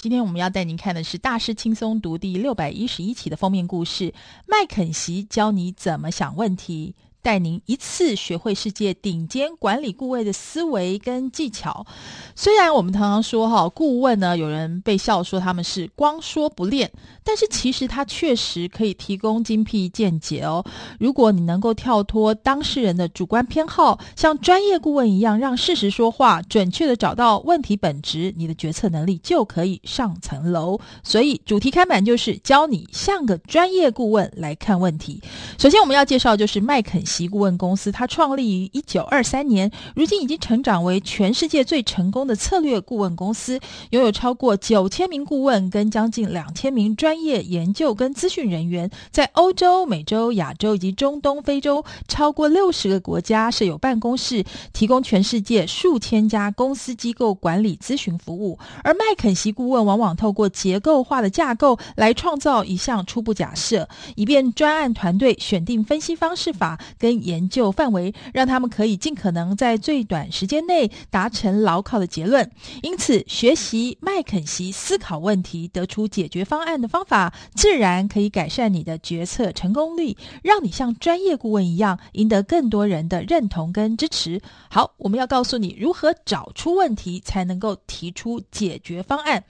今天我们要带您看的是《大师轻松读》第六百一十一期的封面故事，麦肯锡教你怎么想问题。带您一次学会世界顶尖管理顾问的思维跟技巧。虽然我们常常说哈，顾问呢，有人被笑说他们是光说不练，但是其实他确实可以提供精辟见解哦。如果你能够跳脱当事人的主观偏好，像专业顾问一样，让事实说话，准确地找到问题本质，你的决策能力就可以上层楼。所以主题开版就是教你像个专业顾问来看问题。首先我们要介绍就是麦肯席。顾问公司，它创立于一九二三年，如今已经成长为全世界最成功的策略顾问公司，拥有超过九千名顾问跟将近两千名专业研究跟资讯人员，在欧洲、美洲、亚洲以及中东、非洲超过六十个国家设有办公室，提供全世界数千家公司机构管理咨询服务。而麦肯锡顾问往往透过结构化的架构来创造一项初步假设，以便专案团队选定分析方式法跟研究范围，让他们可以尽可能在最短时间内达成牢靠的结论。因此，学习麦肯锡思考问题、得出解决方案的方法，自然可以改善你的决策成功率，让你像专业顾问一样，赢得更多人的认同跟支持。好，我们要告诉你如何找出问题，才能够提出解决方案。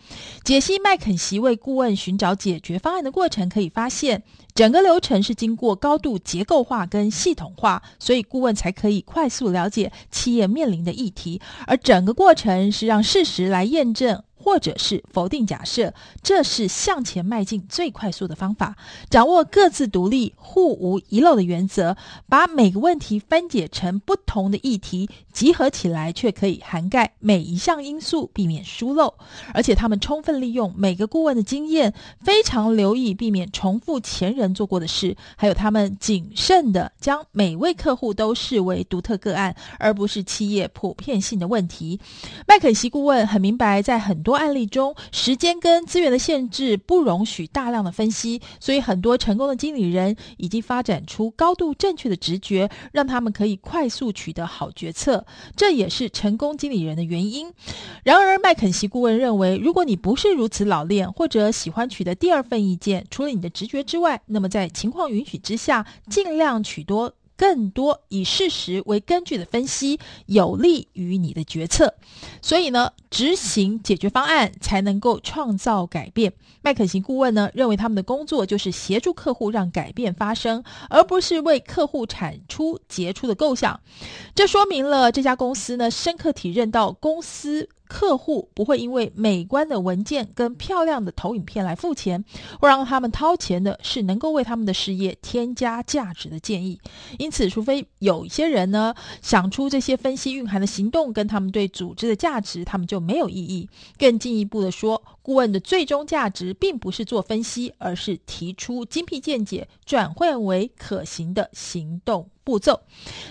解析麦肯锡为顾问寻找解决方案的过程，可以发现。整个流程是经过高度结构化跟系统化，所以顾问才可以快速了解企业面临的议题，而整个过程是让事实来验证。或者是否定假设，这是向前迈进最快速的方法。掌握各自独立、互无遗漏的原则，把每个问题分解成不同的议题，集合起来却可以涵盖每一项因素，避免疏漏。而且他们充分利用每个顾问的经验，非常留意避免重复前人做过的事，还有他们谨慎地将每位客户都视为独特个案，而不是企业普遍性的问题。麦肯锡顾问很明白，在很多案例中，时间跟资源的限制不容许大量的分析，所以很多成功的经理人已经发展出高度正确的直觉，让他们可以快速取得好决策。这也是成功经理人的原因。然而，麦肯锡顾问认为，如果你不是如此老练，或者喜欢取得第二份意见，除了你的直觉之外，那么在情况允许之下，尽量取多。更多以事实为根据的分析，有利于你的决策。所以呢，执行解决方案才能够创造改变。麦肯锡顾问呢，认为他们的工作就是协助客户让改变发生，而不是为客户产出杰出的构想。这说明了这家公司呢，深刻体认到公司。客户不会因为美观的文件跟漂亮的投影片来付钱，会让他们掏钱的是能够为他们的事业添加价值的建议。因此，除非有一些人呢想出这些分析蕴含的行动跟他们对组织的价值，他们就没有意义。更进一步的说，顾问的最终价值并不是做分析，而是提出精辟见解，转换为可行的行动。步骤，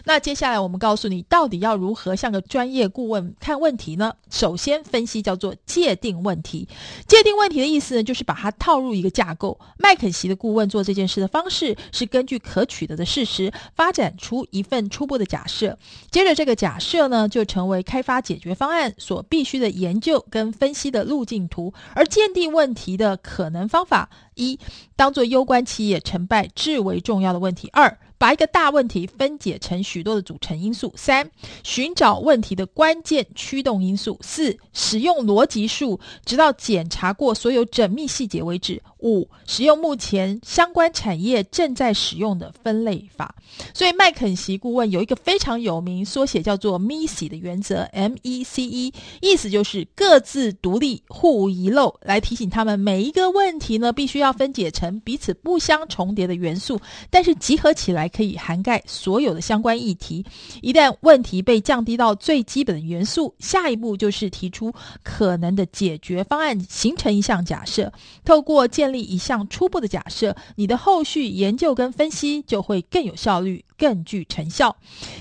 那接下来我们告诉你，到底要如何像个专业顾问看问题呢？首先，分析叫做界定问题。界定问题的意思呢，就是把它套入一个架构。麦肯锡的顾问做这件事的方式是根据可取得的事实，发展出一份初步的假设。接着，这个假设呢，就成为开发解决方案所必须的研究跟分析的路径图。而鉴定问题的可能方法：一，当做攸关企业成败至为重要的问题；二，把一个大问题分解成许多的组成因素。三、寻找问题的关键驱动因素。四、使用逻辑树，直到检查过所有缜密细节为止。五、使用目前相关产业正在使用的分类法。所以，麦肯锡顾问有一个非常有名缩写，叫做 MECE 的原则 （M-E-C-E），意思就是各自独立、互无遗漏，来提醒他们每一个问题呢，必须要分解成彼此不相重叠的元素，但是集合起来。可以涵盖所有的相关议题。一旦问题被降低到最基本的元素，下一步就是提出可能的解决方案，形成一项假设。透过建立一项初步的假设，你的后续研究跟分析就会更有效率、更具成效。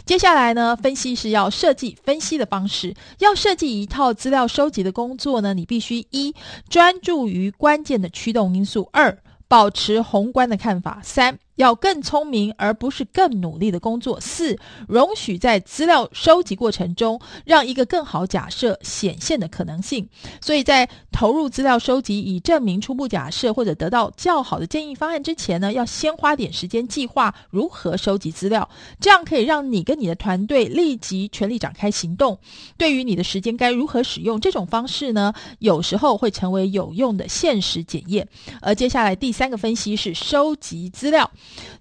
接下来呢，分析是要设计分析的方式，要设计一套资料收集的工作呢，你必须一专注于关键的驱动因素；二保持宏观的看法；三。要更聪明，而不是更努力的工作。四，容许在资料收集过程中，让一个更好假设显现的可能性。所以在投入资料收集以证明初步假设或者得到较好的建议方案之前呢，要先花点时间计划如何收集资料，这样可以让你跟你的团队立即全力展开行动。对于你的时间该如何使用，这种方式呢，有时候会成为有用的现实检验。而接下来第三个分析是收集资料。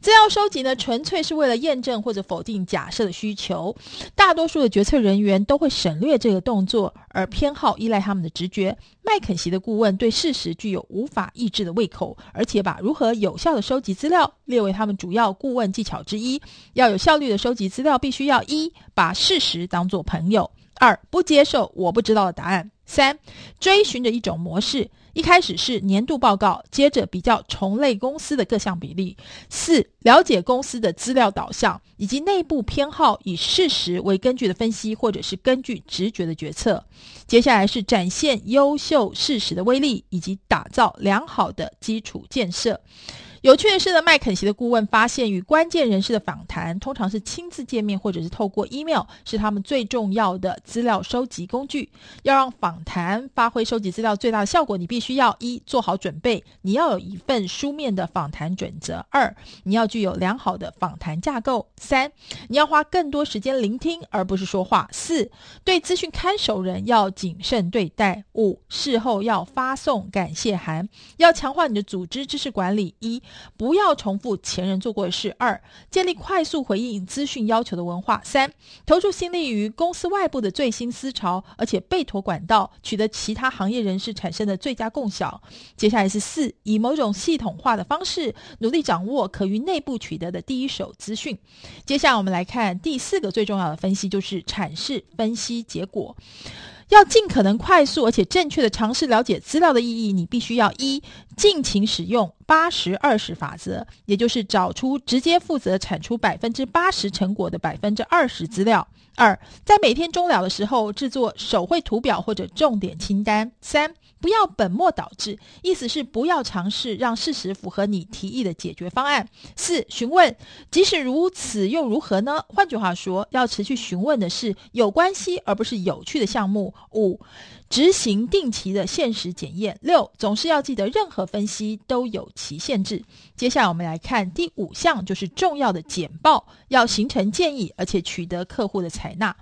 资料收集呢，纯粹是为了验证或者否定假设的需求。大多数的决策人员都会省略这个动作，而偏好依赖他们的直觉。麦肯锡的顾问对事实具有无法抑制的胃口，而且把如何有效地收集资料列为他们主要顾问技巧之一。要有效率地收集资料，必须要一把事实当作朋友，二不接受我不知道的答案，三追寻着一种模式。一开始是年度报告，接着比较同类公司的各项比例。四、了解公司的资料导向以及内部偏好，以事实为根据的分析，或者是根据直觉的决策。接下来是展现优秀事实的威力，以及打造良好的基础建设。有趣的是呢，麦肯锡的顾问发现，与关键人士的访谈通常是亲自见面，或者是透过 email，是他们最重要的资料收集工具。要让访谈发挥收集资料最大的效果，你必须要一做好准备，你要有一份书面的访谈准则；二，你要具有良好的访谈架构；三，你要花更多时间聆听而不是说话；四，对资讯看守人要谨慎对待；五，事后要发送感谢函，要强化你的组织知识管理。一不要重复前人做过的事。二、建立快速回应资讯要求的文化。三、投注心力于公司外部的最新思潮，而且备妥管道，取得其他行业人士产生的最佳共享。接下来是四，以某种系统化的方式，努力掌握可于内部取得的第一手资讯。接下来我们来看第四个最重要的分析，就是阐释分析结果。要尽可能快速而且正确的尝试了解资料的意义，你必须要一尽情使用八十二十法则，也就是找出直接负责产出百分之八十成果的百分之二十资料。二，在每天终了的时候制作手绘图表或者重点清单。三，不要本末倒置，意思是不要尝试让事实符合你提议的解决方案。四，询问，即使如此又如何呢？换句话说，要持续询问的是有关系而不是有趣的项目。五。执行定期的现实检验。六，总是要记得，任何分析都有其限制。接下来我们来看第五项，就是重要的简报，要形成建议，而且取得客户的采纳。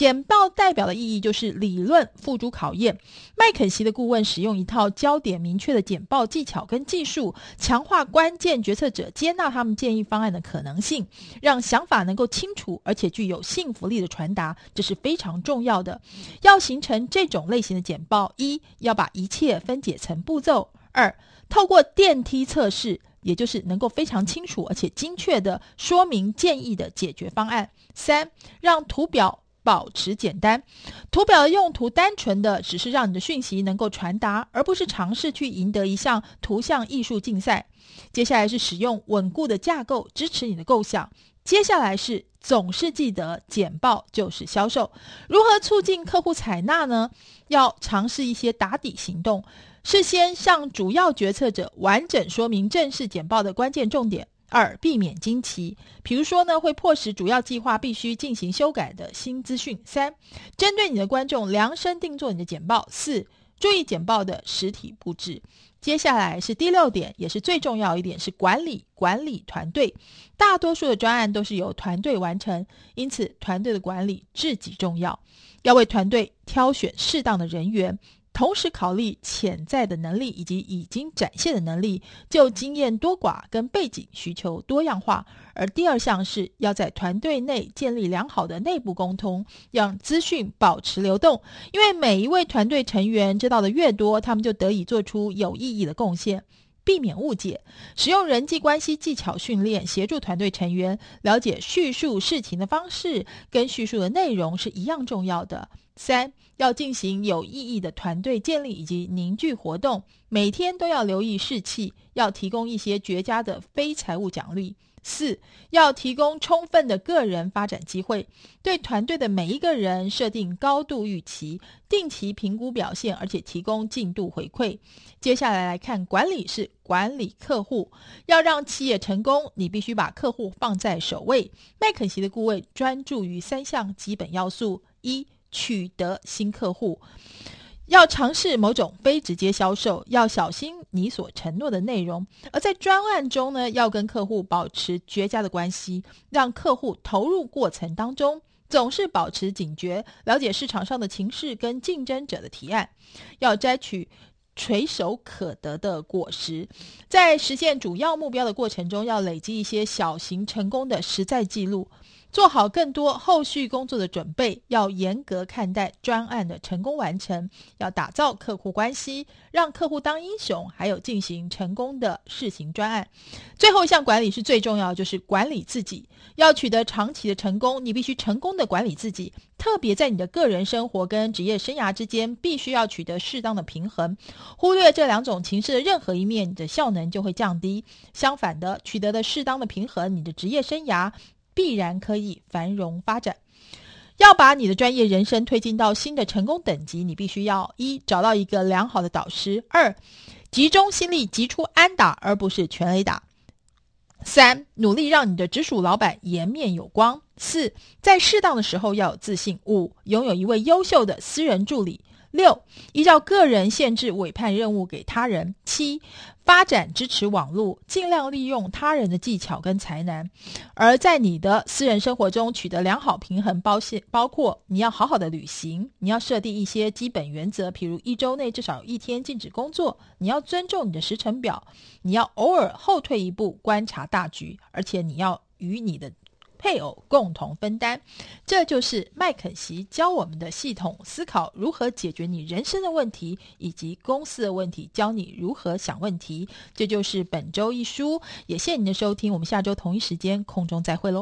简报代表的意义就是理论付诸考验。麦肯锡的顾问使用一套焦点明确的简报技巧跟技术，强化关键决策者接纳他们建议方案的可能性，让想法能够清楚而且具有信服力的传达，这是非常重要的。要形成这种类型的简报，一要把一切分解成步骤；二透过电梯测试，也就是能够非常清楚而且精确地说明建议的解决方案；三让图表。保持简单，图表的用途单纯的只是让你的讯息能够传达，而不是尝试去赢得一项图像艺术竞赛。接下来是使用稳固的架构支持你的构想。接下来是总是记得简报就是销售。如何促进客户采纳呢？要尝试一些打底行动，事先向主要决策者完整说明正式简报的关键重点。二、避免惊奇，比如说呢，会迫使主要计划必须进行修改的新资讯。三、针对你的观众量身定做你的简报。四、注意简报的实体布置。接下来是第六点，也是最重要一点，是管理管理团队。大多数的专案都是由团队完成，因此团队的管理至极重要，要为团队挑选适当的人员。同时考虑潜在的能力以及已经展现的能力，就经验多寡跟背景需求多样化。而第二项是要在团队内建立良好的内部沟通，让资讯保持流动。因为每一位团队成员知道的越多，他们就得以做出有意义的贡献。避免误解，使用人际关系技巧训练，协助团队成员了解叙述事情的方式跟叙述的内容是一样重要的。三，要进行有意义的团队建立以及凝聚活动，每天都要留意士气，要提供一些绝佳的非财务奖励。四，要提供充分的个人发展机会，对团队的每一个人设定高度预期，定期评估表现，而且提供进度回馈。接下来来看管理是管理客户，要让企业成功，你必须把客户放在首位。麦肯锡的顾问专注于三项基本要素：一、取得新客户。要尝试某种非直接销售，要小心你所承诺的内容。而在专案中呢，要跟客户保持绝佳的关系，让客户投入过程当中，总是保持警觉，了解市场上的情势跟竞争者的提案，要摘取垂手可得的果实。在实现主要目标的过程中，要累积一些小型成功的实在记录。做好更多后续工作的准备，要严格看待专案的成功完成，要打造客户关系，让客户当英雄，还有进行成功的试行专案。最后一项管理是最重要，就是管理自己。要取得长期的成功，你必须成功的管理自己，特别在你的个人生活跟职业生涯之间，必须要取得适当的平衡。忽略这两种情势的任何一面，你的效能就会降低。相反的，取得的适当的平衡，你的职业生涯。必然可以繁荣发展。要把你的专业人生推进到新的成功等级，你必须要一找到一个良好的导师；二集中心力集出安打，而不是全垒打；三努力让你的直属老板颜面有光；四在适当的时候要有自信；五拥有一位优秀的私人助理。六，依照个人限制委派任务给他人。七，发展支持网络，尽量利用他人的技巧跟才能。而在你的私人生活中取得良好平衡，包现包括你要好好的旅行，你要设定一些基本原则，譬如一周内至少一天禁止工作，你要尊重你的时程表，你要偶尔后退一步观察大局，而且你要与你的。配偶共同分担，这就是麦肯锡教我们的系统思考，如何解决你人生的问题以及公司的问题，教你如何想问题。这就是本周一书，也谢谢您的收听，我们下周同一时间空中再会喽。